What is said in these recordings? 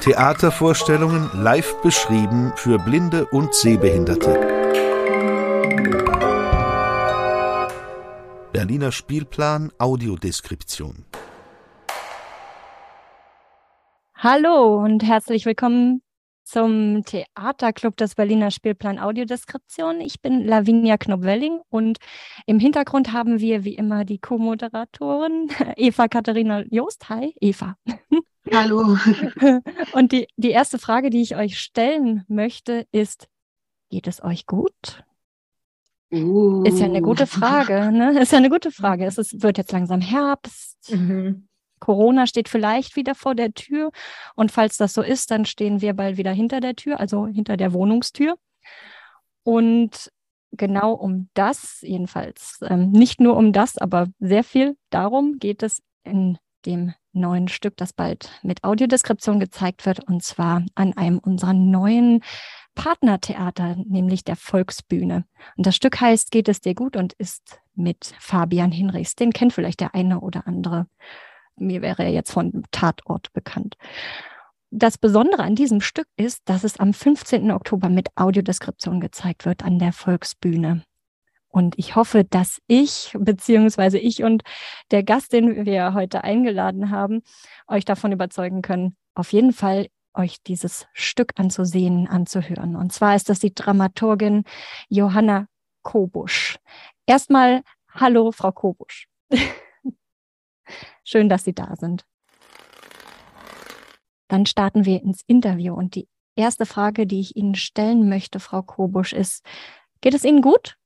Theatervorstellungen live beschrieben für Blinde und Sehbehinderte. Berliner Spielplan Audiodeskription. Hallo und herzlich willkommen zum Theaterclub des Berliner Spielplan Audiodeskription. Ich bin Lavinia Knobwelling und im Hintergrund haben wir wie immer die Co-Moderatorin Eva Katharina Joost. Hi, Eva. Hallo. Und die, die erste Frage, die ich euch stellen möchte, ist, geht es euch gut? Uh. Ist ja eine gute Frage, ne? Ist ja eine gute Frage. Es ist, wird jetzt langsam Herbst. Mhm. Corona steht vielleicht wieder vor der Tür. Und falls das so ist, dann stehen wir bald wieder hinter der Tür, also hinter der Wohnungstür. Und genau um das, jedenfalls ähm, nicht nur um das, aber sehr viel darum geht es in dem neuen Stück, das bald mit Audiodeskription gezeigt wird, und zwar an einem unserer neuen Partnertheater, nämlich der Volksbühne. Und das Stück heißt Geht es dir gut und ist mit Fabian Hinrichs. Den kennt vielleicht der eine oder andere mir wäre er jetzt von Tatort bekannt. Das Besondere an diesem Stück ist, dass es am 15. Oktober mit Audiodeskription gezeigt wird an der Volksbühne. Und ich hoffe, dass ich, beziehungsweise ich und der Gast, den wir heute eingeladen haben, euch davon überzeugen können, auf jeden Fall euch dieses Stück anzusehen, anzuhören. Und zwar ist das die Dramaturgin Johanna Kobusch. Erstmal, hallo, Frau Kobusch. Schön, dass Sie da sind. Dann starten wir ins Interview und die erste Frage, die ich Ihnen stellen möchte, Frau Kobusch, ist, geht es Ihnen gut?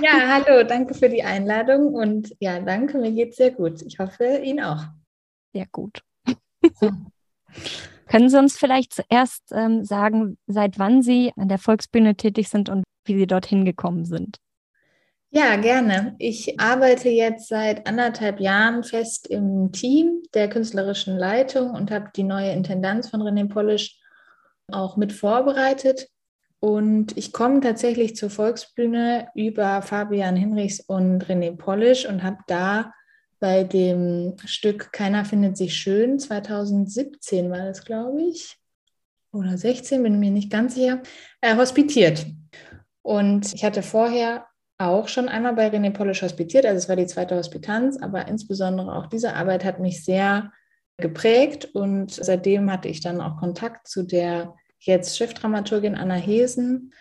Ja, hallo, danke für die Einladung und ja, danke, mir geht es sehr gut. Ich hoffe, Ihnen auch. Sehr gut. Können Sie uns vielleicht zuerst ähm, sagen, seit wann Sie an der Volksbühne tätig sind und wie Sie dorthin gekommen sind? Ja, gerne. Ich arbeite jetzt seit anderthalb Jahren fest im Team der künstlerischen Leitung und habe die neue Intendanz von René Polisch auch mit vorbereitet. Und ich komme tatsächlich zur Volksbühne über Fabian Hinrichs und René Polisch und habe da bei dem Stück Keiner findet sich schön, 2017 war das, glaube ich, oder 16, bin mir nicht ganz sicher, äh, hospitiert. Und ich hatte vorher auch schon einmal bei René Polisch hospitiert, also es war die zweite Hospitanz, aber insbesondere auch diese Arbeit hat mich sehr geprägt und seitdem hatte ich dann auch Kontakt zu der jetzt Chefdramaturgin Anna Hesen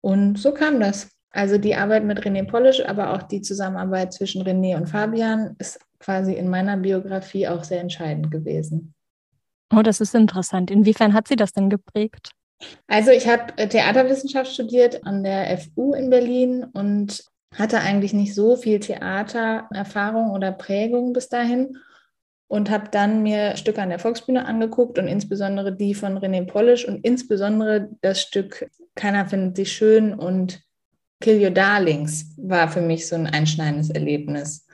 und so kam das. Also die Arbeit mit René Polisch, aber auch die Zusammenarbeit zwischen René und Fabian ist quasi in meiner Biografie auch sehr entscheidend gewesen. Oh, das ist interessant. Inwiefern hat sie das denn geprägt? Also ich habe äh, Theaterwissenschaft studiert an der FU in Berlin und hatte eigentlich nicht so viel Theatererfahrung oder Prägung bis dahin und habe dann mir Stücke an der Volksbühne angeguckt und insbesondere die von René Polish und insbesondere das Stück Keiner findet sie schön und Kill Your Darlings war für mich so ein einschneidendes Erlebnis.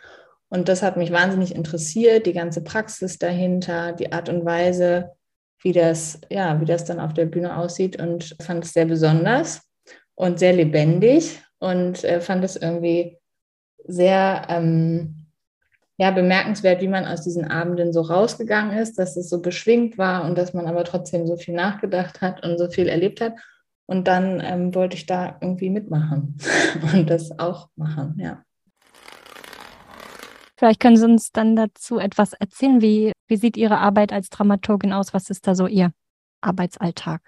Und das hat mich wahnsinnig interessiert, die ganze Praxis dahinter, die Art und Weise, wie das, ja, wie das dann auf der Bühne aussieht und fand es sehr besonders und sehr lebendig und äh, fand es irgendwie sehr ähm, ja, bemerkenswert, wie man aus diesen Abenden so rausgegangen ist, dass es so beschwingt war und dass man aber trotzdem so viel nachgedacht hat und so viel erlebt hat. Und dann ähm, wollte ich da irgendwie mitmachen und das auch machen, ja. Vielleicht können Sie uns dann dazu etwas erzählen. Wie, wie sieht Ihre Arbeit als Dramaturgin aus? Was ist da so Ihr Arbeitsalltag?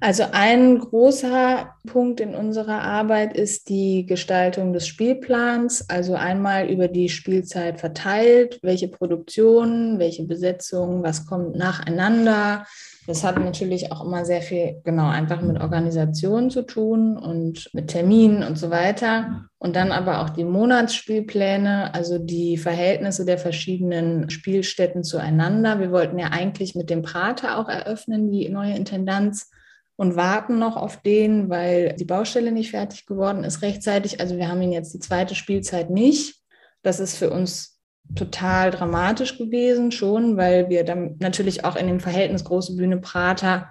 Also ein großer Punkt in unserer Arbeit ist die Gestaltung des Spielplans, also einmal über die Spielzeit verteilt, welche Produktionen, welche Besetzungen, was kommt nacheinander, das hat natürlich auch immer sehr viel, genau, einfach mit Organisation zu tun und mit Terminen und so weiter. Und dann aber auch die Monatsspielpläne, also die Verhältnisse der verschiedenen Spielstätten zueinander. Wir wollten ja eigentlich mit dem Prater auch eröffnen, die neue Intendanz, und warten noch auf den, weil die Baustelle nicht fertig geworden ist rechtzeitig. Also wir haben ihn jetzt die zweite Spielzeit nicht. Das ist für uns total dramatisch gewesen schon, weil wir dann natürlich auch in dem Verhältnis große Bühne Prater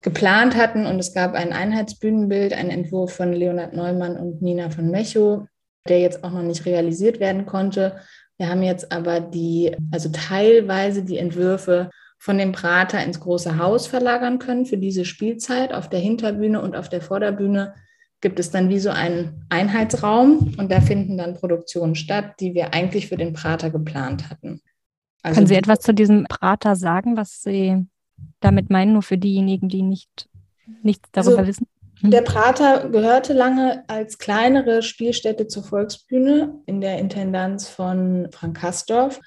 geplant hatten und es gab ein Einheitsbühnenbild, ein Entwurf von Leonhard Neumann und Nina von Mecho, der jetzt auch noch nicht realisiert werden konnte. Wir haben jetzt aber die, also teilweise die Entwürfe von dem Prater ins große Haus verlagern können für diese Spielzeit. Auf der Hinterbühne und auf der Vorderbühne gibt es dann wie so einen Einheitsraum und da finden dann Produktionen statt, die wir eigentlich für den Prater geplant hatten. Also Können Sie etwas zu diesem Prater sagen, was Sie damit meinen, nur für diejenigen, die nicht nichts darüber also, wissen? Hm? Der Prater gehörte lange als kleinere Spielstätte zur Volksbühne in der Intendanz von Frank Kastorf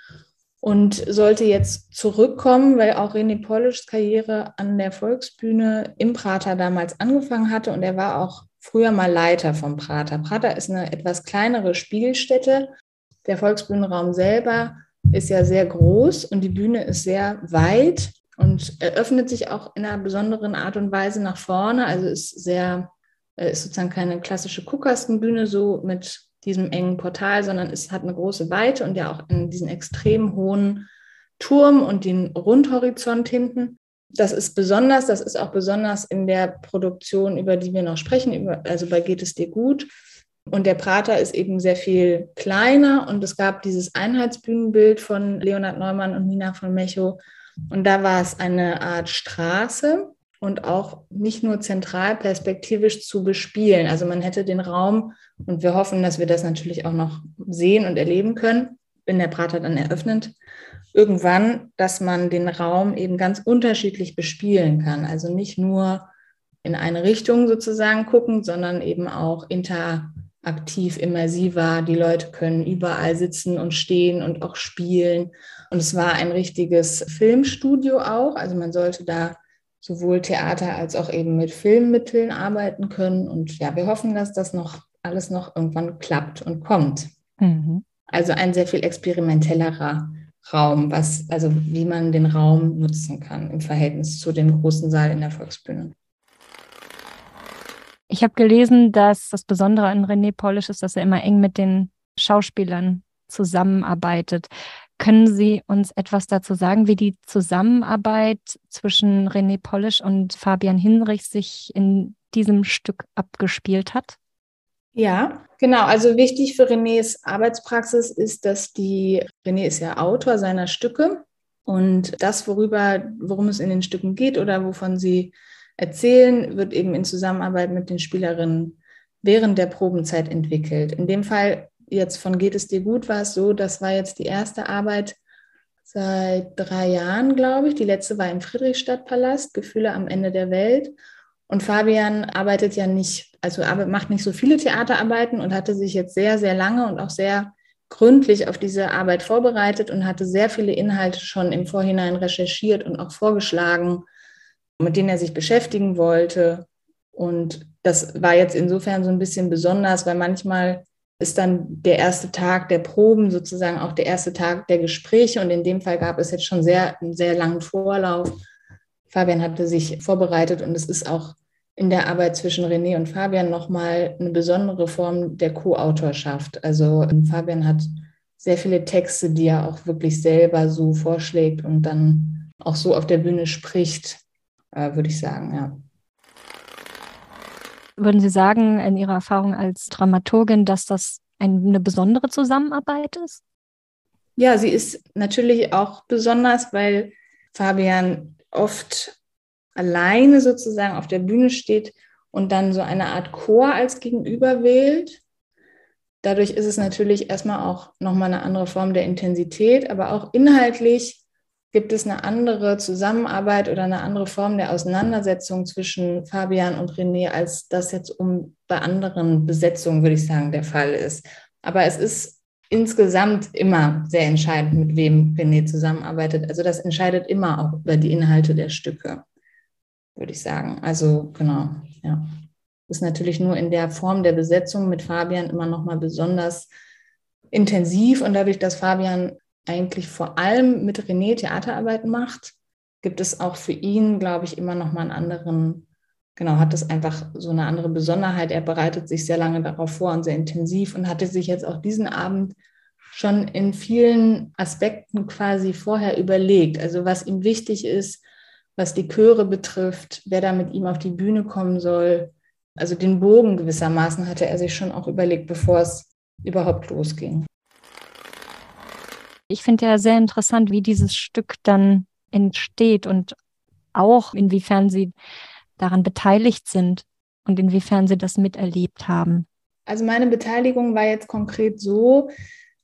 und sollte jetzt zurückkommen, weil auch René Polischs Karriere an der Volksbühne im Prater damals angefangen hatte und er war auch früher mal Leiter vom Prater. Prater ist eine etwas kleinere Spielstätte. Der Volksbühnenraum selber ist ja sehr groß und die Bühne ist sehr weit und eröffnet sich auch in einer besonderen Art und Weise nach vorne. Also ist sehr, äh, ist sozusagen keine klassische Kuhkastenbühne so mit diesem engen Portal, sondern es hat eine große Weite und ja auch in diesen extrem hohen Turm und den Rundhorizont hinten. Das ist besonders, das ist auch besonders in der Produktion, über die wir noch sprechen, über, also bei Geht es dir gut. Und der Prater ist eben sehr viel kleiner und es gab dieses Einheitsbühnenbild von Leonhard Neumann und Nina von Mechow, und da war es eine Art Straße und auch nicht nur zentral perspektivisch zu bespielen. Also man hätte den Raum, und wir hoffen, dass wir das natürlich auch noch sehen und erleben können, wenn der Prater dann eröffnet, irgendwann, dass man den Raum eben ganz unterschiedlich bespielen kann. Also nicht nur in eine Richtung sozusagen gucken, sondern eben auch interaktiv, immersiver. Die Leute können überall sitzen und stehen und auch spielen. Und es war ein richtiges Filmstudio auch. Also man sollte da sowohl Theater als auch eben mit Filmmitteln arbeiten können. Und ja, wir hoffen, dass das noch alles noch irgendwann klappt und kommt. Mhm. Also ein sehr viel experimentellerer Raum, was, also wie man den Raum nutzen kann im Verhältnis zu dem großen Saal in der Volksbühne. Ich habe gelesen, dass das Besondere an René Polish ist, dass er immer eng mit den Schauspielern zusammenarbeitet. Können Sie uns etwas dazu sagen, wie die Zusammenarbeit zwischen René Polisch und Fabian Hinrich sich in diesem Stück abgespielt hat? Ja, genau. Also wichtig für Renés Arbeitspraxis ist, dass die, René ist ja Autor seiner Stücke und das, worüber, worum es in den Stücken geht oder wovon sie erzählen, wird eben in Zusammenarbeit mit den Spielerinnen während der Probenzeit entwickelt. In dem Fall jetzt von Geht es dir gut war es so, das war jetzt die erste Arbeit seit drei Jahren, glaube ich. Die letzte war im Friedrichstadtpalast, Gefühle am Ende der Welt. Und Fabian arbeitet ja nicht, also macht nicht so viele Theaterarbeiten und hatte sich jetzt sehr, sehr lange und auch sehr gründlich auf diese Arbeit vorbereitet und hatte sehr viele Inhalte schon im Vorhinein recherchiert und auch vorgeschlagen, mit denen er sich beschäftigen wollte. Und das war jetzt insofern so ein bisschen besonders, weil manchmal ist dann der erste Tag der Proben sozusagen auch der erste Tag der Gespräche. Und in dem Fall gab es jetzt schon sehr, einen sehr langen Vorlauf. Fabian hatte sich vorbereitet und es ist auch in der Arbeit zwischen René und Fabian nochmal eine besondere Form der Co-Autorschaft. Also ähm, Fabian hat sehr viele Texte, die er auch wirklich selber so vorschlägt und dann auch so auf der Bühne spricht, äh, würde ich sagen, ja. Würden Sie sagen, in Ihrer Erfahrung als Dramaturgin, dass das eine besondere Zusammenarbeit ist? Ja, sie ist natürlich auch besonders, weil Fabian oft alleine sozusagen auf der Bühne steht und dann so eine Art Chor als Gegenüber wählt. Dadurch ist es natürlich erstmal auch nochmal eine andere Form der Intensität, aber auch inhaltlich Gibt es eine andere Zusammenarbeit oder eine andere Form der Auseinandersetzung zwischen Fabian und René, als das jetzt um bei anderen Besetzungen, würde ich sagen, der Fall ist? Aber es ist insgesamt immer sehr entscheidend, mit wem René zusammenarbeitet. Also das entscheidet immer auch über die Inhalte der Stücke, würde ich sagen. Also genau, ja. Ist natürlich nur in der Form der Besetzung mit Fabian immer noch mal besonders intensiv und dadurch, dass Fabian eigentlich vor allem mit René Theaterarbeiten macht, gibt es auch für ihn, glaube ich, immer noch mal einen anderen, genau, hat es einfach so eine andere Besonderheit. Er bereitet sich sehr lange darauf vor und sehr intensiv und hatte sich jetzt auch diesen Abend schon in vielen Aspekten quasi vorher überlegt. Also was ihm wichtig ist, was die Chöre betrifft, wer da mit ihm auf die Bühne kommen soll. Also den Bogen gewissermaßen hatte er sich schon auch überlegt, bevor es überhaupt losging. Ich finde ja sehr interessant, wie dieses Stück dann entsteht und auch inwiefern Sie daran beteiligt sind und inwiefern Sie das miterlebt haben. Also meine Beteiligung war jetzt konkret so,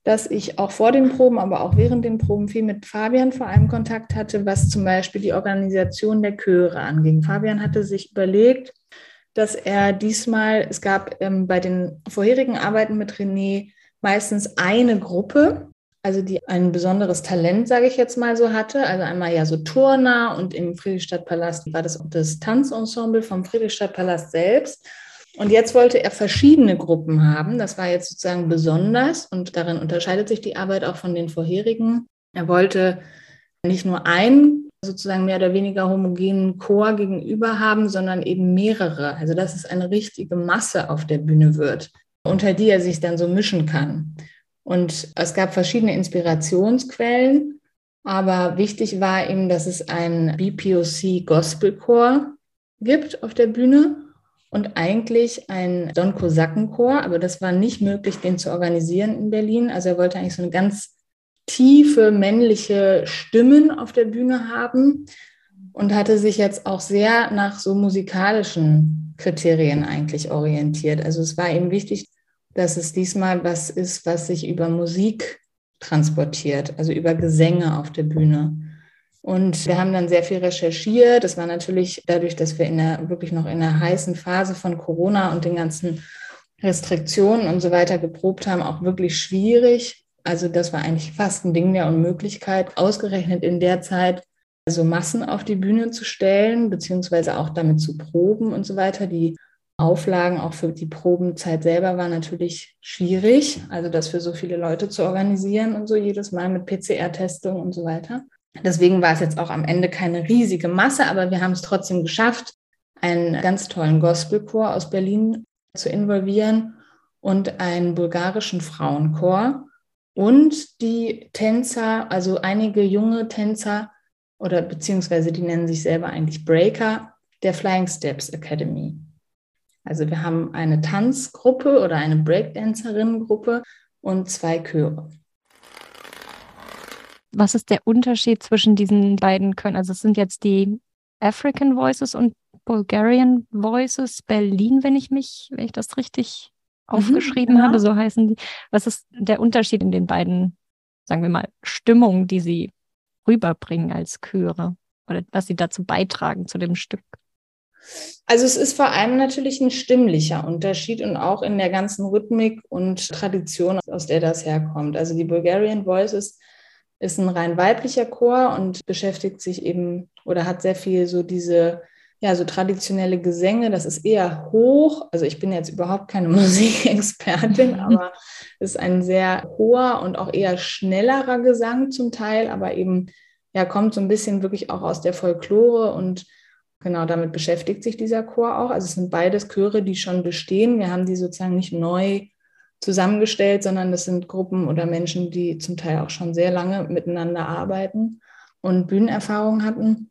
dass ich auch vor den Proben, aber auch während den Proben viel mit Fabian vor allem Kontakt hatte, was zum Beispiel die Organisation der Chöre anging. Fabian hatte sich überlegt, dass er diesmal, es gab ähm, bei den vorherigen Arbeiten mit René meistens eine Gruppe, also die ein besonderes Talent, sage ich jetzt mal so hatte. Also einmal ja so Turner und im Friedrichstadtpalast war das das Tanzensemble vom Friedrichstadtpalast selbst. Und jetzt wollte er verschiedene Gruppen haben. Das war jetzt sozusagen besonders und darin unterscheidet sich die Arbeit auch von den vorherigen. Er wollte nicht nur ein sozusagen mehr oder weniger homogenen Chor gegenüber haben, sondern eben mehrere. Also dass es eine richtige Masse auf der Bühne wird, unter die er sich dann so mischen kann. Und es gab verschiedene Inspirationsquellen, aber wichtig war ihm, dass es einen BPOC Gospelchor gibt auf der Bühne und eigentlich ein Don Kosakenchor, aber das war nicht möglich, den zu organisieren in Berlin. Also er wollte eigentlich so eine ganz tiefe männliche Stimmen auf der Bühne haben und hatte sich jetzt auch sehr nach so musikalischen Kriterien eigentlich orientiert. Also es war ihm wichtig, dass es diesmal was ist, was sich über Musik transportiert, also über Gesänge auf der Bühne. Und wir haben dann sehr viel recherchiert. Das war natürlich dadurch, dass wir in der, wirklich noch in der heißen Phase von Corona und den ganzen Restriktionen und so weiter geprobt haben, auch wirklich schwierig. Also das war eigentlich fast ein Ding der Unmöglichkeit, ausgerechnet in der Zeit so Massen auf die Bühne zu stellen, beziehungsweise auch damit zu proben und so weiter. Die Auflagen auch für die Probenzeit selber waren natürlich schwierig, also das für so viele Leute zu organisieren und so jedes Mal mit PCR-Testung und so weiter. Deswegen war es jetzt auch am Ende keine riesige Masse, aber wir haben es trotzdem geschafft, einen ganz tollen Gospelchor aus Berlin zu involvieren und einen bulgarischen Frauenchor und die Tänzer, also einige junge Tänzer oder beziehungsweise die nennen sich selber eigentlich Breaker der Flying Steps Academy. Also wir haben eine Tanzgruppe oder eine Breakdancerinnengruppe und zwei Chöre. Was ist der Unterschied zwischen diesen beiden Chören? Also es sind jetzt die African Voices und Bulgarian Voices Berlin, wenn ich mich, wenn ich das richtig aufgeschrieben mhm, ja. habe, so heißen die. Was ist der Unterschied in den beiden, sagen wir mal, Stimmungen, die sie rüberbringen als Chöre oder was sie dazu beitragen zu dem Stück? Also es ist vor allem natürlich ein stimmlicher Unterschied und auch in der ganzen Rhythmik und Tradition, aus der das herkommt. Also die Bulgarian Voices ist ein rein weiblicher Chor und beschäftigt sich eben oder hat sehr viel so diese ja, so traditionelle Gesänge, das ist eher hoch. Also ich bin jetzt überhaupt keine Musikexpertin, aber es ist ein sehr hoher und auch eher schnellerer Gesang zum Teil, aber eben ja, kommt so ein bisschen wirklich auch aus der Folklore und genau damit beschäftigt sich dieser Chor auch. Also es sind beides Chöre, die schon bestehen. Wir haben die sozusagen nicht neu zusammengestellt, sondern das sind Gruppen oder Menschen, die zum Teil auch schon sehr lange miteinander arbeiten und Bühnenerfahrung hatten.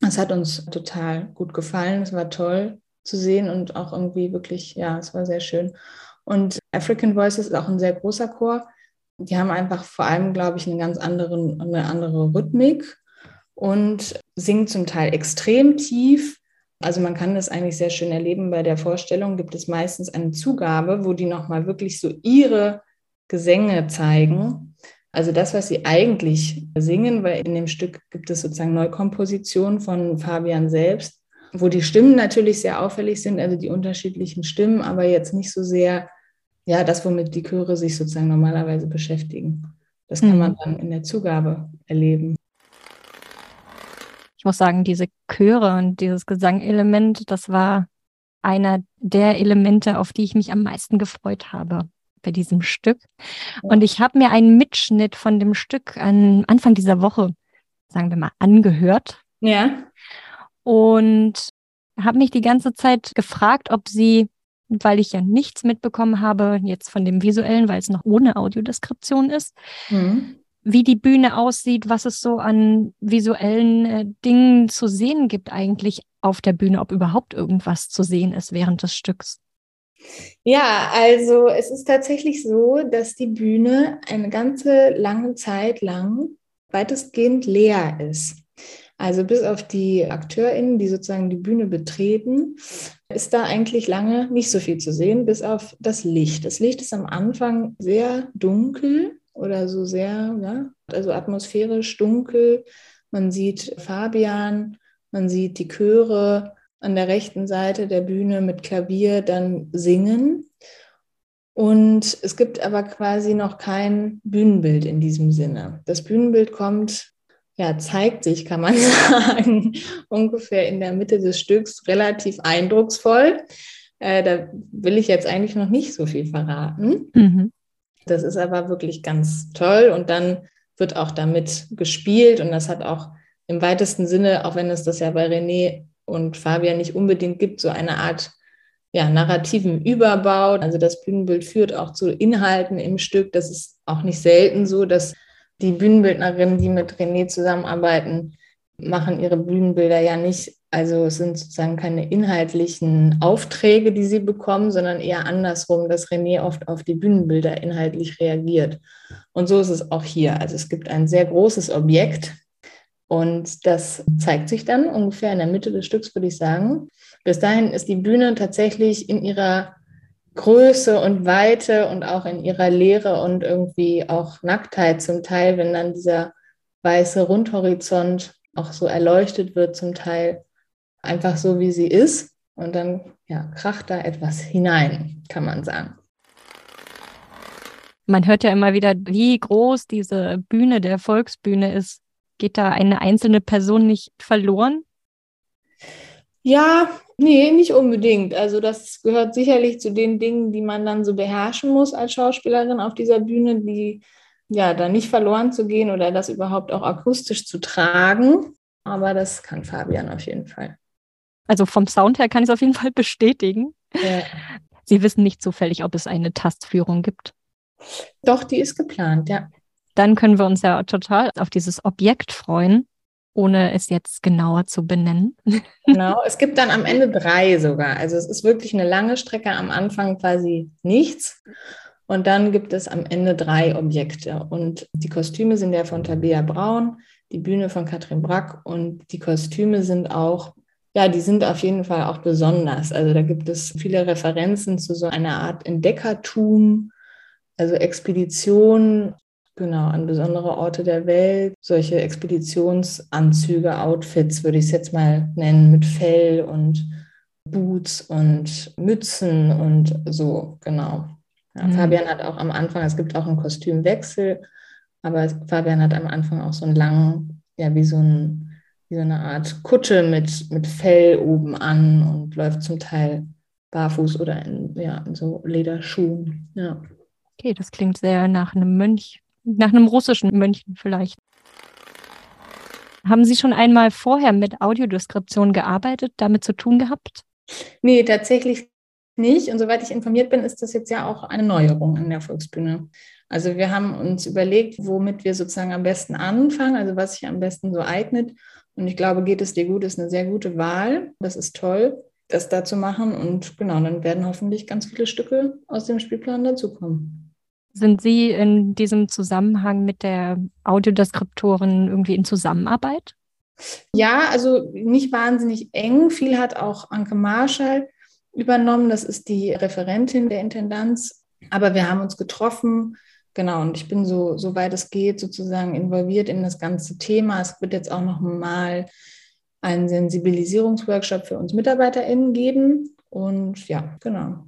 Es hat uns total gut gefallen. Es war toll zu sehen und auch irgendwie wirklich, ja, es war sehr schön. Und African Voices ist auch ein sehr großer Chor. Die haben einfach vor allem, glaube ich, eine ganz andere, eine andere Rhythmik und singen zum Teil extrem tief. Also man kann das eigentlich sehr schön erleben. Bei der Vorstellung gibt es meistens eine Zugabe, wo die nochmal wirklich so ihre Gesänge zeigen also das, was sie eigentlich singen, weil in dem Stück gibt es sozusagen Neukompositionen von Fabian selbst, wo die Stimmen natürlich sehr auffällig sind, also die unterschiedlichen Stimmen, aber jetzt nicht so sehr, ja, das, womit die Chöre sich sozusagen normalerweise beschäftigen. Das kann man mhm. dann in der Zugabe erleben. Ich muss sagen, diese Chöre und dieses Gesangelement, das war einer der Elemente, auf die ich mich am meisten gefreut habe bei diesem Stück. Und ich habe mir einen Mitschnitt von dem Stück an Anfang dieser Woche, sagen wir mal, angehört. Ja. Und habe mich die ganze Zeit gefragt, ob sie, weil ich ja nichts mitbekommen habe, jetzt von dem visuellen, weil es noch ohne Audiodeskription ist, mhm. Wie die Bühne aussieht, was es so an visuellen äh, Dingen zu sehen gibt eigentlich auf der Bühne, ob überhaupt irgendwas zu sehen ist während des Stücks. Ja, also es ist tatsächlich so, dass die Bühne eine ganze lange Zeit lang weitestgehend leer ist. Also bis auf die AkteurInnen, die sozusagen die Bühne betreten, ist da eigentlich lange nicht so viel zu sehen, bis auf das Licht. Das Licht ist am Anfang sehr dunkel oder so sehr, ja, also atmosphärisch dunkel. Man sieht Fabian, man sieht die Chöre an der rechten Seite der Bühne mit Klavier dann singen. Und es gibt aber quasi noch kein Bühnenbild in diesem Sinne. Das Bühnenbild kommt, ja, zeigt sich, kann man sagen, ungefähr in der Mitte des Stücks relativ eindrucksvoll. Äh, da will ich jetzt eigentlich noch nicht so viel verraten. Mhm. Das ist aber wirklich ganz toll und dann wird auch damit gespielt und das hat auch im weitesten Sinne, auch wenn es das ja bei René und Fabian nicht unbedingt gibt, so eine Art ja, narrativen Überbau. Also das Bühnenbild führt auch zu Inhalten im Stück. Das ist auch nicht selten so, dass die Bühnenbildnerinnen, die mit René zusammenarbeiten, machen ihre Bühnenbilder ja nicht. Also es sind sozusagen keine inhaltlichen Aufträge, die sie bekommen, sondern eher andersrum, dass René oft auf die Bühnenbilder inhaltlich reagiert. Und so ist es auch hier. Also es gibt ein sehr großes Objekt, und das zeigt sich dann ungefähr in der Mitte des Stücks, würde ich sagen. Bis dahin ist die Bühne tatsächlich in ihrer Größe und Weite und auch in ihrer Leere und irgendwie auch Nacktheit zum Teil, wenn dann dieser weiße Rundhorizont auch so erleuchtet wird, zum Teil einfach so, wie sie ist. Und dann ja, kracht da etwas hinein, kann man sagen. Man hört ja immer wieder, wie groß diese Bühne der Volksbühne ist. Geht da eine einzelne Person nicht verloren? Ja, nee, nicht unbedingt. Also das gehört sicherlich zu den Dingen, die man dann so beherrschen muss als Schauspielerin auf dieser Bühne, die ja da nicht verloren zu gehen oder das überhaupt auch akustisch zu tragen. Aber das kann Fabian auf jeden Fall. Also vom Sound her kann ich es auf jeden Fall bestätigen. Ja. Sie wissen nicht zufällig, ob es eine Tastführung gibt. Doch, die ist geplant, ja dann können wir uns ja total auf dieses Objekt freuen, ohne es jetzt genauer zu benennen. Genau, es gibt dann am Ende drei sogar. Also es ist wirklich eine lange Strecke, am Anfang quasi nichts. Und dann gibt es am Ende drei Objekte. Und die Kostüme sind ja von Tabea Braun, die Bühne von Katrin Brack und die Kostüme sind auch, ja, die sind auf jeden Fall auch besonders. Also da gibt es viele Referenzen zu so einer Art Entdeckertum, also Expedition Genau, an besondere Orte der Welt. Solche Expeditionsanzüge, Outfits würde ich es jetzt mal nennen, mit Fell und Boots und Mützen und so, genau. Ja, mhm. Fabian hat auch am Anfang, es gibt auch einen Kostümwechsel, aber Fabian hat am Anfang auch so einen langen, ja, wie so, ein, wie so eine Art Kutsche mit, mit Fell oben an und läuft zum Teil barfuß oder in, ja, in so Lederschuhen. Ja. Okay, das klingt sehr nach einem Mönch nach einem russischen Mönchen vielleicht. Haben Sie schon einmal vorher mit Audiodeskription gearbeitet, damit zu tun gehabt? Nee, tatsächlich nicht. Und soweit ich informiert bin, ist das jetzt ja auch eine Neuerung in der Volksbühne. Also wir haben uns überlegt, womit wir sozusagen am besten anfangen, also was sich am besten so eignet. Und ich glaube, geht es dir gut, ist eine sehr gute Wahl. Das ist toll, das da zu machen. Und genau, dann werden hoffentlich ganz viele Stücke aus dem Spielplan dazukommen. Sind Sie in diesem Zusammenhang mit der Audiodeskriptorin irgendwie in Zusammenarbeit? Ja, also nicht wahnsinnig eng. Viel hat auch Anke Marschall übernommen. Das ist die Referentin der Intendanz. Aber wir haben uns getroffen. Genau, und ich bin so, soweit es geht, sozusagen involviert in das ganze Thema. Es wird jetzt auch noch mal einen Sensibilisierungsworkshop für uns MitarbeiterInnen geben. Und ja, genau.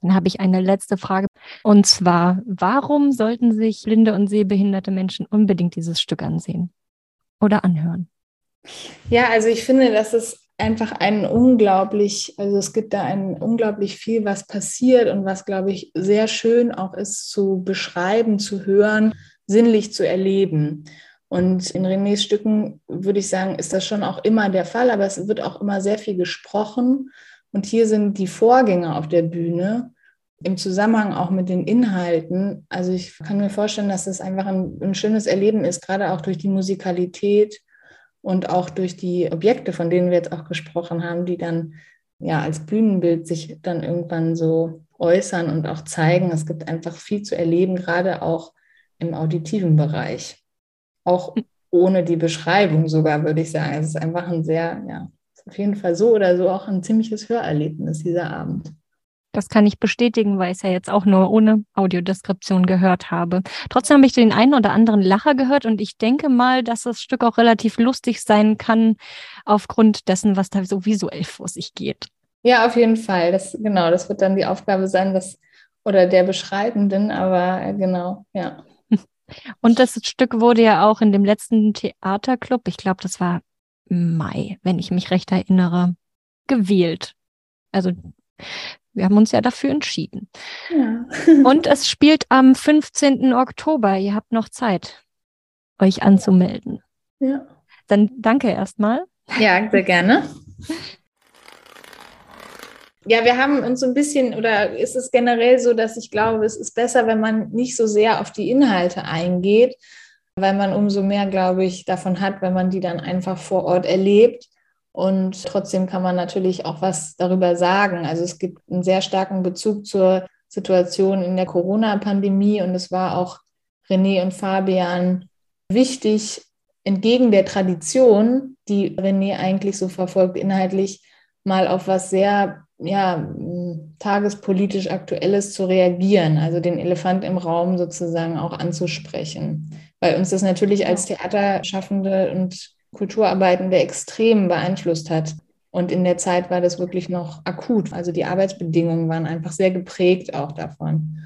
Dann habe ich eine letzte Frage. Und zwar, warum sollten sich blinde und sehbehinderte Menschen unbedingt dieses Stück ansehen oder anhören? Ja, also ich finde, dass es einfach ein unglaublich, also es gibt da ein unglaublich viel, was passiert und was, glaube ich, sehr schön auch ist zu beschreiben, zu hören, sinnlich zu erleben. Und in Renés Stücken würde ich sagen, ist das schon auch immer der Fall, aber es wird auch immer sehr viel gesprochen und hier sind die Vorgänge auf der Bühne im Zusammenhang auch mit den Inhalten. Also ich kann mir vorstellen, dass das einfach ein, ein schönes Erleben ist, gerade auch durch die Musikalität und auch durch die Objekte, von denen wir jetzt auch gesprochen haben, die dann ja als Bühnenbild sich dann irgendwann so äußern und auch zeigen. Es gibt einfach viel zu erleben, gerade auch im auditiven Bereich. Auch ohne die Beschreibung sogar, würde ich sagen. Es ist einfach ein sehr, ja, auf jeden Fall so oder so auch ein ziemliches Hörerlebnis dieser Abend. Das kann ich bestätigen, weil ich es ja jetzt auch nur ohne Audiodeskription gehört habe. Trotzdem habe ich den einen oder anderen Lacher gehört und ich denke mal, dass das Stück auch relativ lustig sein kann, aufgrund dessen, was da so visuell vor sich geht. Ja, auf jeden Fall. Das, genau, das wird dann die Aufgabe sein, das oder der Beschreibenden, aber äh, genau, ja. Und das Stück wurde ja auch in dem letzten Theaterclub, ich glaube, das war Mai, wenn ich mich recht erinnere, gewählt. Also wir haben uns ja dafür entschieden. Ja. Und es spielt am 15. Oktober. Ihr habt noch Zeit, euch anzumelden. Ja. Dann danke erstmal. Ja, sehr gerne. Ja, wir haben uns so ein bisschen, oder ist es generell so, dass ich glaube, es ist besser, wenn man nicht so sehr auf die Inhalte eingeht, weil man umso mehr, glaube ich, davon hat, wenn man die dann einfach vor Ort erlebt. Und trotzdem kann man natürlich auch was darüber sagen. Also es gibt einen sehr starken Bezug zur Situation in der Corona-Pandemie und es war auch René und Fabian wichtig, entgegen der Tradition, die René eigentlich so verfolgt, inhaltlich mal auf was sehr ja, tagespolitisch Aktuelles zu reagieren, also den Elefant im Raum sozusagen auch anzusprechen. Weil uns das natürlich als Theaterschaffende und Kulturarbeitende extrem beeinflusst hat. Und in der Zeit war das wirklich noch akut. Also die Arbeitsbedingungen waren einfach sehr geprägt auch davon.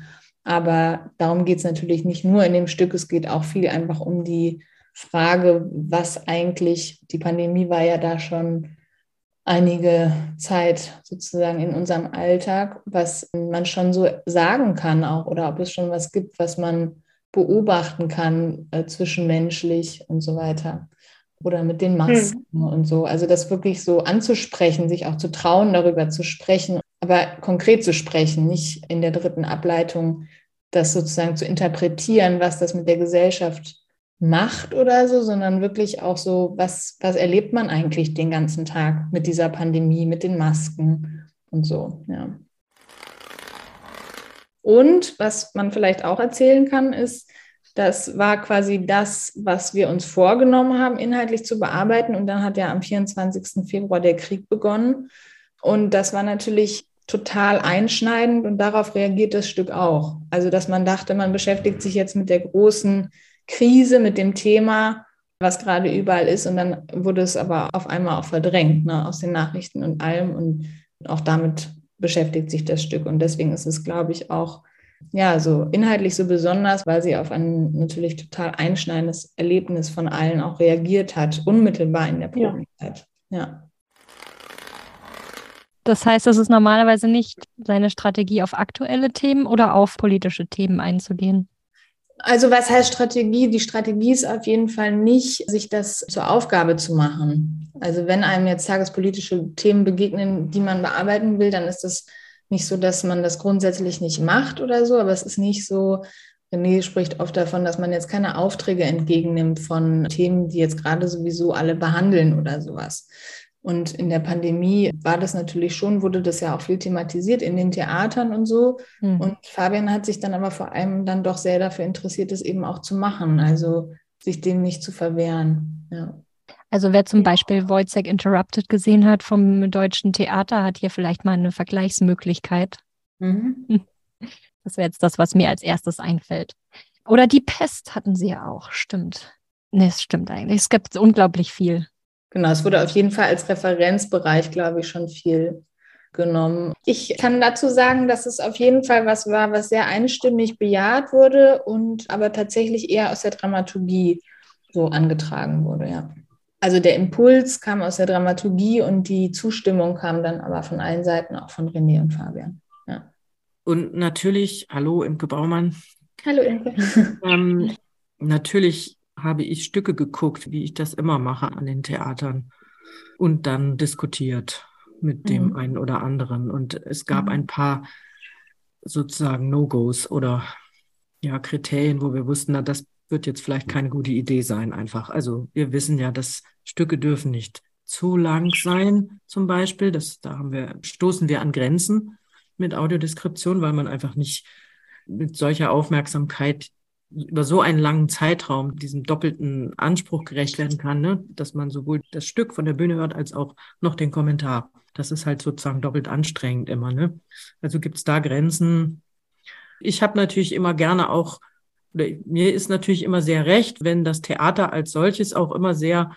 Aber darum geht es natürlich nicht nur in dem Stück, es geht auch viel einfach um die Frage, was eigentlich, die Pandemie war ja da schon einige Zeit sozusagen in unserem Alltag, was man schon so sagen kann auch oder ob es schon was gibt, was man beobachten kann äh, zwischenmenschlich und so weiter oder mit den Masken hm. und so. Also das wirklich so anzusprechen, sich auch zu trauen, darüber zu sprechen, aber konkret zu sprechen, nicht in der dritten Ableitung das sozusagen zu interpretieren, was das mit der Gesellschaft macht oder so, sondern wirklich auch so, was, was erlebt man eigentlich den ganzen Tag mit dieser Pandemie, mit den Masken und so, ja. Und was man vielleicht auch erzählen kann, ist, das war quasi das, was wir uns vorgenommen haben, inhaltlich zu bearbeiten. Und dann hat ja am 24. Februar der Krieg begonnen. Und das war natürlich total einschneidend und darauf reagiert das Stück auch. Also, dass man dachte, man beschäftigt sich jetzt mit der großen Krise, mit dem Thema, was gerade überall ist. Und dann wurde es aber auf einmal auch verdrängt ne, aus den Nachrichten und allem. Und auch damit beschäftigt sich das Stück. Und deswegen ist es, glaube ich, auch ja, so inhaltlich so besonders, weil sie auf ein natürlich total einschneidendes Erlebnis von allen auch reagiert hat, unmittelbar in der Probenzeit. Ja. ja. Das heißt, es ist normalerweise nicht seine Strategie, auf aktuelle Themen oder auf politische Themen einzugehen. Also was heißt Strategie? Die Strategie ist auf jeden Fall nicht, sich das zur Aufgabe zu machen. Also wenn einem jetzt tagespolitische Themen begegnen, die man bearbeiten will, dann ist das nicht so, dass man das grundsätzlich nicht macht oder so, aber es ist nicht so, René spricht oft davon, dass man jetzt keine Aufträge entgegennimmt von Themen, die jetzt gerade sowieso alle behandeln oder sowas. Und in der Pandemie war das natürlich schon, wurde das ja auch viel thematisiert in den Theatern und so. Mhm. Und Fabian hat sich dann aber vor allem dann doch sehr dafür interessiert, es eben auch zu machen, also sich dem nicht zu verwehren. Ja. Also wer zum Beispiel Wojciech Interrupted gesehen hat vom deutschen Theater, hat hier vielleicht mal eine Vergleichsmöglichkeit. Mhm. Das wäre jetzt das, was mir als erstes einfällt. Oder die Pest hatten sie ja auch, stimmt. Nee, es stimmt eigentlich. Es gibt unglaublich viel. Genau, es wurde auf jeden Fall als Referenzbereich, glaube ich, schon viel genommen. Ich kann dazu sagen, dass es auf jeden Fall was war, was sehr einstimmig bejaht wurde und aber tatsächlich eher aus der Dramaturgie so angetragen wurde, ja. Also der Impuls kam aus der Dramaturgie und die Zustimmung kam dann aber von allen Seiten, auch von René und Fabian. Ja. Und natürlich, hallo Imke Baumann. Hallo Imke. Ähm, natürlich habe ich Stücke geguckt, wie ich das immer mache an den Theatern und dann diskutiert mit dem mhm. einen oder anderen. Und es gab mhm. ein paar sozusagen No-Gos oder ja, Kriterien, wo wir wussten, das wird jetzt vielleicht keine gute Idee sein, einfach. Also wir wissen ja, dass Stücke dürfen nicht zu lang sein, zum Beispiel. Das, da haben wir, stoßen wir an Grenzen mit Audiodeskription, weil man einfach nicht mit solcher Aufmerksamkeit über so einen langen Zeitraum diesem doppelten Anspruch gerecht werden kann, ne? dass man sowohl das Stück von der Bühne hört als auch noch den Kommentar. Das ist halt sozusagen doppelt anstrengend immer. Ne? Also gibt es da Grenzen. Ich habe natürlich immer gerne auch, mir ist natürlich immer sehr recht, wenn das Theater als solches auch immer sehr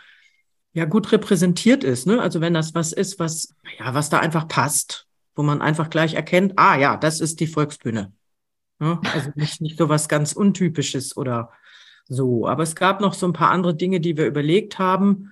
ja gut repräsentiert ist. Ne? Also wenn das was ist, was ja was da einfach passt, wo man einfach gleich erkennt, ah ja, das ist die Volksbühne. Ne? Also nicht, nicht so was ganz Untypisches oder so. Aber es gab noch so ein paar andere Dinge, die wir überlegt haben.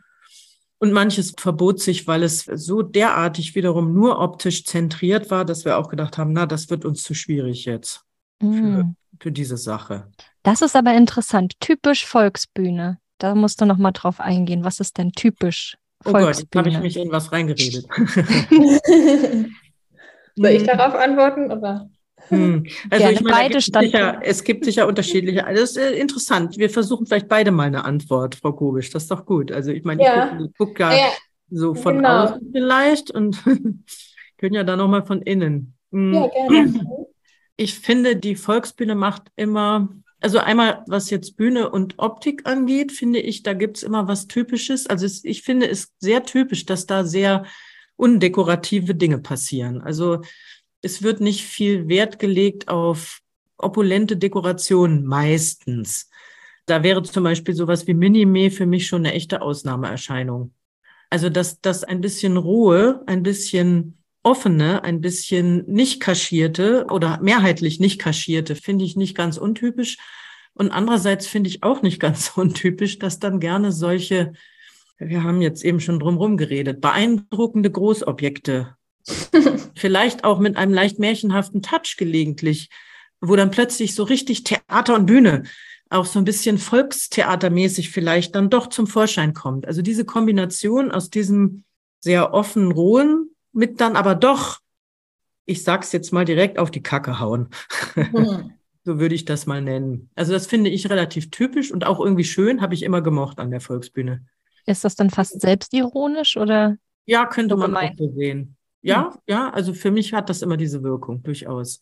Und manches verbot sich, weil es so derartig wiederum nur optisch zentriert war, dass wir auch gedacht haben, na, das wird uns zu schwierig jetzt für, mm. für diese Sache. Das ist aber interessant. Typisch Volksbühne. Da musst du noch mal drauf eingehen. Was ist denn typisch Volksbühne? Oh Gott, habe ich mich in was reingeredet. Soll ich darauf antworten? Oder? Hm. Also Gerne, ich meine, beide sicher, es gibt sicher unterschiedliche. Das ist äh, interessant. Wir versuchen vielleicht beide mal eine Antwort, Frau Kobisch. Das ist doch gut. Also ich meine, ja. ich gucke guck ja, so von genau. außen vielleicht und können ja dann nochmal von innen. Hm. Ja, gerne. Ich finde, die Volksbühne macht immer, also einmal, was jetzt Bühne und Optik angeht, finde ich, da gibt es immer was Typisches. Also es, ich finde es sehr typisch, dass da sehr undekorative Dinge passieren. Also es wird nicht viel Wert gelegt auf opulente Dekorationen meistens. Da wäre zum Beispiel sowas wie Minime für mich schon eine echte Ausnahmeerscheinung. Also dass das ein bisschen Ruhe, ein bisschen offene, ein bisschen nicht kaschierte oder mehrheitlich nicht kaschierte, finde ich nicht ganz untypisch. Und andererseits finde ich auch nicht ganz untypisch, dass dann gerne solche, wir haben jetzt eben schon drumherum geredet, beeindruckende Großobjekte Vielleicht auch mit einem leicht märchenhaften Touch gelegentlich, wo dann plötzlich so richtig Theater und Bühne auch so ein bisschen volkstheatermäßig vielleicht dann doch zum Vorschein kommt. Also diese Kombination aus diesem sehr offen rohen mit dann aber doch, ich sag's jetzt mal direkt auf die Kacke hauen. Mhm. so würde ich das mal nennen. Also das finde ich relativ typisch und auch irgendwie schön, habe ich immer gemocht an der Volksbühne. Ist das dann fast selbstironisch oder? Ja, könnte man auch so sehen. Ja, hm. ja, also für mich hat das immer diese Wirkung, durchaus.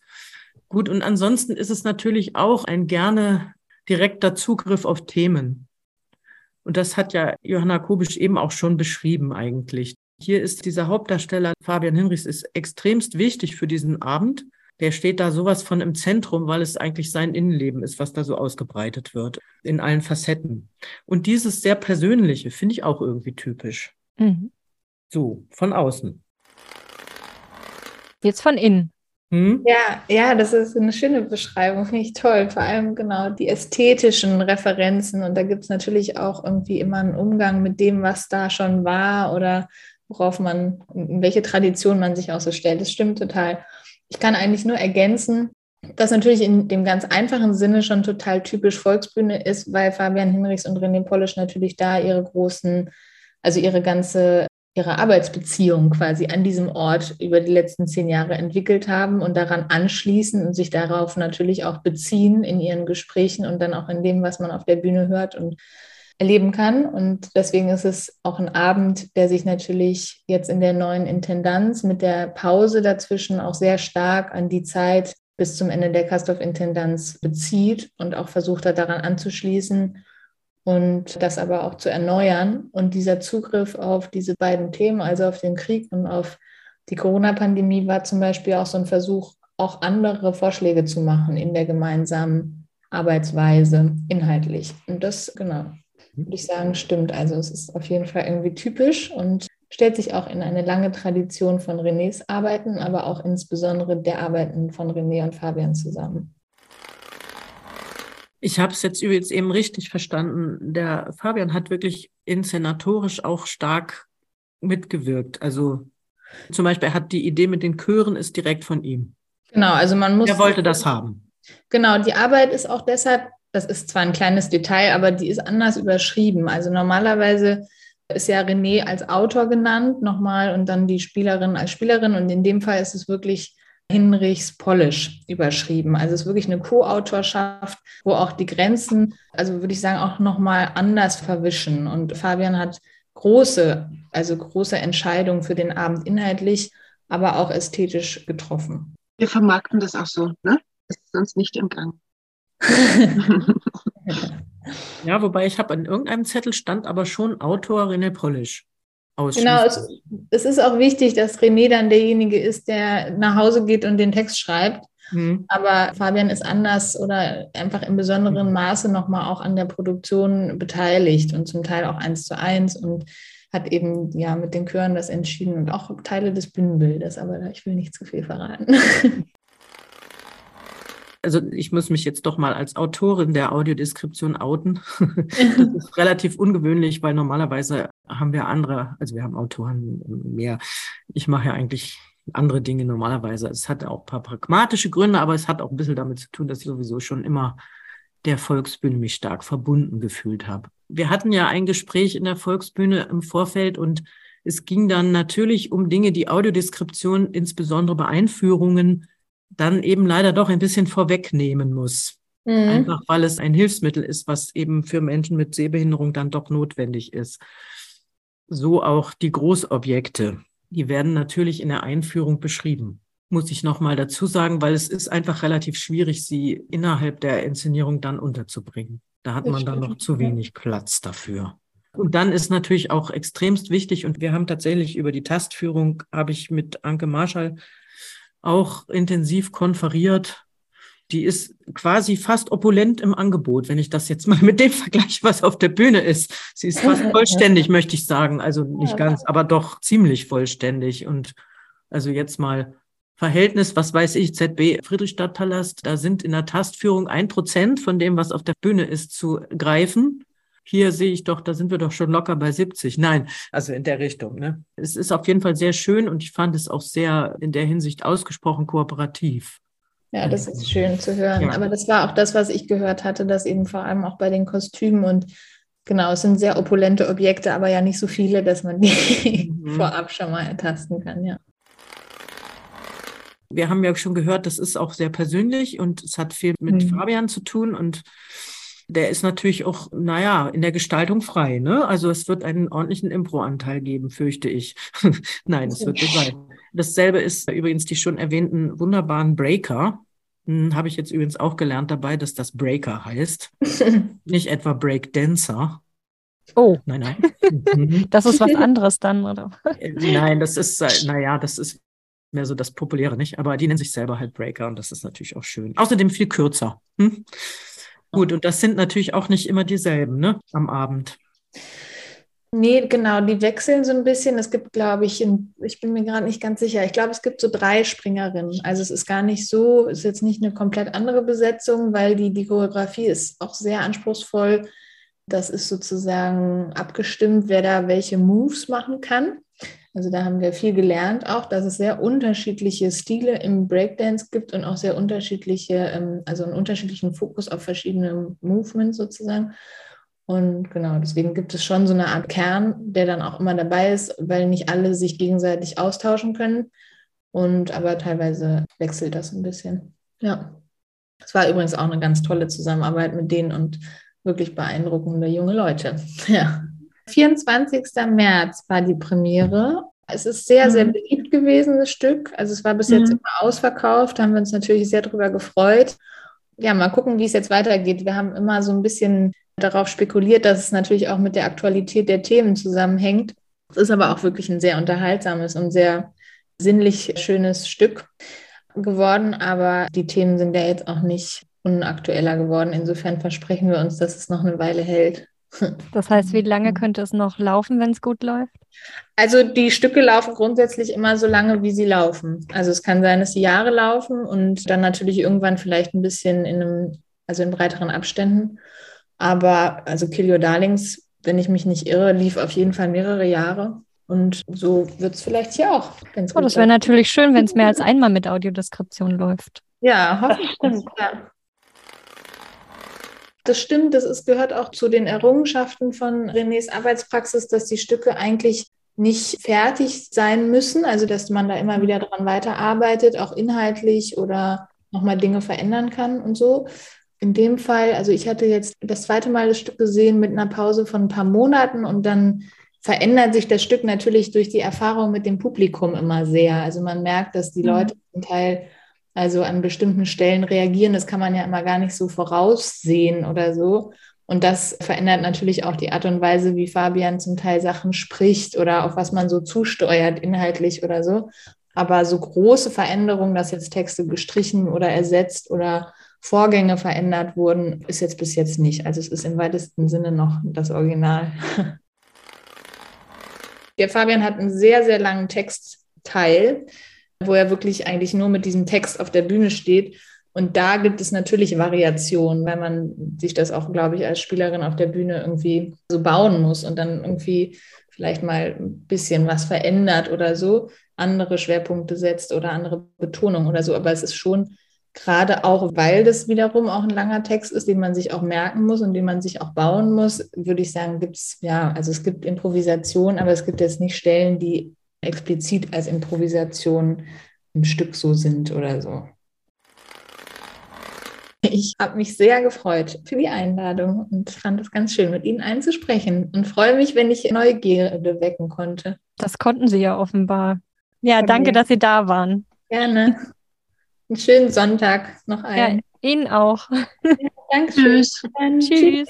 Gut, und ansonsten ist es natürlich auch ein gerne direkter Zugriff auf Themen. Und das hat ja Johanna Kubisch eben auch schon beschrieben eigentlich. Hier ist dieser Hauptdarsteller Fabian Hinrichs ist extremst wichtig für diesen Abend. Der steht da sowas von im Zentrum, weil es eigentlich sein Innenleben ist, was da so ausgebreitet wird, in allen Facetten. Und dieses sehr Persönliche finde ich auch irgendwie typisch. Mhm. So, von außen. Jetzt von innen. Hm? Ja, ja, das ist eine schöne Beschreibung, finde ich toll. Vor allem genau die ästhetischen Referenzen. Und da gibt es natürlich auch irgendwie immer einen Umgang mit dem, was da schon war oder worauf man, welche Tradition man sich auch so stellt. Das stimmt total. Ich kann eigentlich nur ergänzen, dass natürlich in dem ganz einfachen Sinne schon total typisch Volksbühne ist, weil Fabian Hinrichs und René Polisch natürlich da ihre großen, also ihre ganze ihre Arbeitsbeziehung quasi an diesem Ort über die letzten zehn Jahre entwickelt haben und daran anschließen und sich darauf natürlich auch beziehen in ihren Gesprächen und dann auch in dem, was man auf der Bühne hört und erleben kann. Und deswegen ist es auch ein Abend, der sich natürlich jetzt in der neuen Intendanz mit der Pause dazwischen auch sehr stark an die Zeit bis zum Ende der Kastorf-Intendanz bezieht und auch versucht hat, daran anzuschließen und das aber auch zu erneuern. Und dieser Zugriff auf diese beiden Themen, also auf den Krieg und auf die Corona-Pandemie, war zum Beispiel auch so ein Versuch, auch andere Vorschläge zu machen in der gemeinsamen Arbeitsweise inhaltlich. Und das, genau, würde ich sagen, stimmt. Also es ist auf jeden Fall irgendwie typisch und stellt sich auch in eine lange Tradition von Renés Arbeiten, aber auch insbesondere der Arbeiten von René und Fabian zusammen. Ich habe es jetzt übrigens eben richtig verstanden. Der Fabian hat wirklich inszenatorisch auch stark mitgewirkt. Also zum Beispiel, er hat die Idee mit den Chören ist direkt von ihm. Genau, also man muss. Er wollte das haben. Genau, die Arbeit ist auch deshalb, das ist zwar ein kleines Detail, aber die ist anders überschrieben. Also normalerweise ist ja René als Autor genannt nochmal und dann die Spielerin als Spielerin und in dem Fall ist es wirklich Hinrichs Polish überschrieben. Also es ist wirklich eine Co-Autorschaft, wo auch die Grenzen, also würde ich sagen, auch nochmal anders verwischen. Und Fabian hat große, also große Entscheidung für den Abend inhaltlich, aber auch ästhetisch getroffen. Wir vermarkten das auch so, ne? Das ist sonst nicht im Gang. ja, wobei ich habe an irgendeinem Zettel stand aber schon Autor René Polish. Genau, es, es, ist auch wichtig, dass René dann derjenige ist, der nach Hause geht und den Text schreibt. Mhm. Aber Fabian ist anders oder einfach im besonderen mhm. Maße nochmal auch an der Produktion beteiligt und zum Teil auch eins zu eins und hat eben ja mit den Chören das entschieden und auch Teile des Bühnenbildes, aber ich will nicht zu viel verraten. Also ich muss mich jetzt doch mal als Autorin der Audiodeskription outen. das ist relativ ungewöhnlich, weil normalerweise haben wir andere, also wir haben Autoren mehr. Ich mache ja eigentlich andere Dinge normalerweise. Es hat auch ein paar pragmatische Gründe, aber es hat auch ein bisschen damit zu tun, dass ich sowieso schon immer der Volksbühne mich stark verbunden gefühlt habe. Wir hatten ja ein Gespräch in der Volksbühne im Vorfeld und es ging dann natürlich um Dinge, die Audiodeskription, insbesondere bei Einführungen, dann eben leider doch ein bisschen vorwegnehmen muss. Mhm. Einfach weil es ein Hilfsmittel ist, was eben für Menschen mit Sehbehinderung dann doch notwendig ist. So auch die Großobjekte. Die werden natürlich in der Einführung beschrieben. Muss ich nochmal dazu sagen, weil es ist einfach relativ schwierig, sie innerhalb der Inszenierung dann unterzubringen. Da hat man dann noch zu wenig Platz dafür. Und dann ist natürlich auch extremst wichtig, und wir haben tatsächlich über die Tastführung, habe ich mit Anke Marschall auch intensiv konferiert. Die ist quasi fast opulent im Angebot, wenn ich das jetzt mal mit dem vergleiche, was auf der Bühne ist. Sie ist fast vollständig, möchte ich sagen. Also nicht ganz, aber doch ziemlich vollständig. Und also jetzt mal Verhältnis, was weiß ich, ZB Friedrichstadtpalast, da sind in der Tastführung ein Prozent von dem, was auf der Bühne ist, zu greifen. Hier sehe ich doch, da sind wir doch schon locker bei 70. Nein, also in der Richtung. Ne? Es ist auf jeden Fall sehr schön und ich fand es auch sehr in der Hinsicht ausgesprochen kooperativ. Ja, das ist schön zu hören. Ja. Aber das war auch das, was ich gehört hatte, dass eben vor allem auch bei den Kostümen und genau, es sind sehr opulente Objekte, aber ja nicht so viele, dass man die mhm. vorab schon mal ertasten kann, ja. Wir haben ja schon gehört, das ist auch sehr persönlich und es hat viel mit mhm. Fabian zu tun und der ist natürlich auch, naja, in der Gestaltung frei. Ne? Also es wird einen ordentlichen Impro-Anteil geben, fürchte ich. Nein, es wird so sein. Dasselbe ist übrigens die schon erwähnten wunderbaren Breaker. Hm, Habe ich jetzt übrigens auch gelernt dabei, dass das Breaker heißt. Nicht etwa Breakdancer. Oh. Nein, nein. Das ist was anderes dann, oder? Äh, nein, das ist, äh, naja, das ist mehr so das Populäre, nicht? Aber die nennen sich selber halt Breaker und das ist natürlich auch schön. Außerdem viel kürzer. Hm? Gut, und das sind natürlich auch nicht immer dieselben, ne, am Abend. Nee, genau, die wechseln so ein bisschen. Es gibt, glaube ich, in, ich bin mir gerade nicht ganz sicher, ich glaube, es gibt so drei Springerinnen. Also es ist gar nicht so, es ist jetzt nicht eine komplett andere Besetzung, weil die, die Choreografie ist auch sehr anspruchsvoll. Das ist sozusagen abgestimmt, wer da welche Moves machen kann. Also da haben wir viel gelernt, auch dass es sehr unterschiedliche Stile im Breakdance gibt und auch sehr unterschiedliche, ähm, also einen unterschiedlichen Fokus auf verschiedene Movements sozusagen. Und genau, deswegen gibt es schon so eine Art Kern, der dann auch immer dabei ist, weil nicht alle sich gegenseitig austauschen können. Und aber teilweise wechselt das ein bisschen. Ja. Es war übrigens auch eine ganz tolle Zusammenarbeit mit denen und wirklich beeindruckende junge Leute. Ja. 24. März war die Premiere. Es ist sehr, sehr mhm. beliebt gewesen, das Stück. Also es war bis jetzt mhm. immer ausverkauft, da haben wir uns natürlich sehr darüber gefreut. Ja, mal gucken, wie es jetzt weitergeht. Wir haben immer so ein bisschen darauf spekuliert, dass es natürlich auch mit der Aktualität der Themen zusammenhängt. Es ist aber auch wirklich ein sehr unterhaltsames und sehr sinnlich schönes Stück geworden, aber die Themen sind ja jetzt auch nicht unaktueller geworden. Insofern versprechen wir uns, dass es noch eine Weile hält. Das heißt, wie lange könnte es noch laufen, wenn es gut läuft? Also die Stücke laufen grundsätzlich immer so lange, wie sie laufen. Also es kann sein, dass sie Jahre laufen und dann natürlich irgendwann vielleicht ein bisschen in einem, also in breiteren Abständen. Aber also Kill Your Darlings, wenn ich mich nicht irre, lief auf jeden Fall mehrere Jahre. Und so wird es vielleicht hier auch. Oh, das wäre natürlich schön, wenn es mehr als einmal mit Audiodeskription läuft. Ja, hoffentlich. Ja. Das stimmt, das ist, gehört auch zu den Errungenschaften von Renés Arbeitspraxis, dass die Stücke eigentlich nicht fertig sein müssen, also dass man da immer wieder dran weiterarbeitet, auch inhaltlich oder nochmal Dinge verändern kann und so. In dem Fall, also ich hatte jetzt das zweite Mal das Stück gesehen mit einer Pause von ein paar Monaten und dann verändert sich das Stück natürlich durch die Erfahrung mit dem Publikum immer sehr. Also man merkt, dass die mhm. Leute zum Teil also an bestimmten Stellen reagieren. Das kann man ja immer gar nicht so voraussehen oder so. Und das verändert natürlich auch die Art und Weise, wie Fabian zum Teil Sachen spricht oder auf was man so zusteuert inhaltlich oder so. Aber so große Veränderungen, dass jetzt Texte gestrichen oder ersetzt oder Vorgänge verändert wurden, ist jetzt bis jetzt nicht. Also es ist im weitesten Sinne noch das Original. Der Fabian hat einen sehr, sehr langen Textteil, wo er wirklich eigentlich nur mit diesem Text auf der Bühne steht. Und da gibt es natürlich Variationen, weil man sich das auch, glaube ich, als Spielerin auf der Bühne irgendwie so bauen muss und dann irgendwie vielleicht mal ein bisschen was verändert oder so, andere Schwerpunkte setzt oder andere Betonung oder so. Aber es ist schon gerade auch, weil das wiederum auch ein langer Text ist, den man sich auch merken muss und den man sich auch bauen muss, würde ich sagen, gibt es, ja, also es gibt Improvisation, aber es gibt jetzt nicht Stellen, die explizit als Improvisation im Stück so sind oder so. Ich habe mich sehr gefreut für die Einladung und fand es ganz schön, mit Ihnen einzusprechen und freue mich, wenn ich Neugierde wecken konnte. Das konnten Sie ja offenbar. Ja, danke, dass Sie da waren. Gerne. Einen schönen Sonntag noch einen. Ja, Ihnen auch. Ja, danke. Tschüss. Dann, tschüss.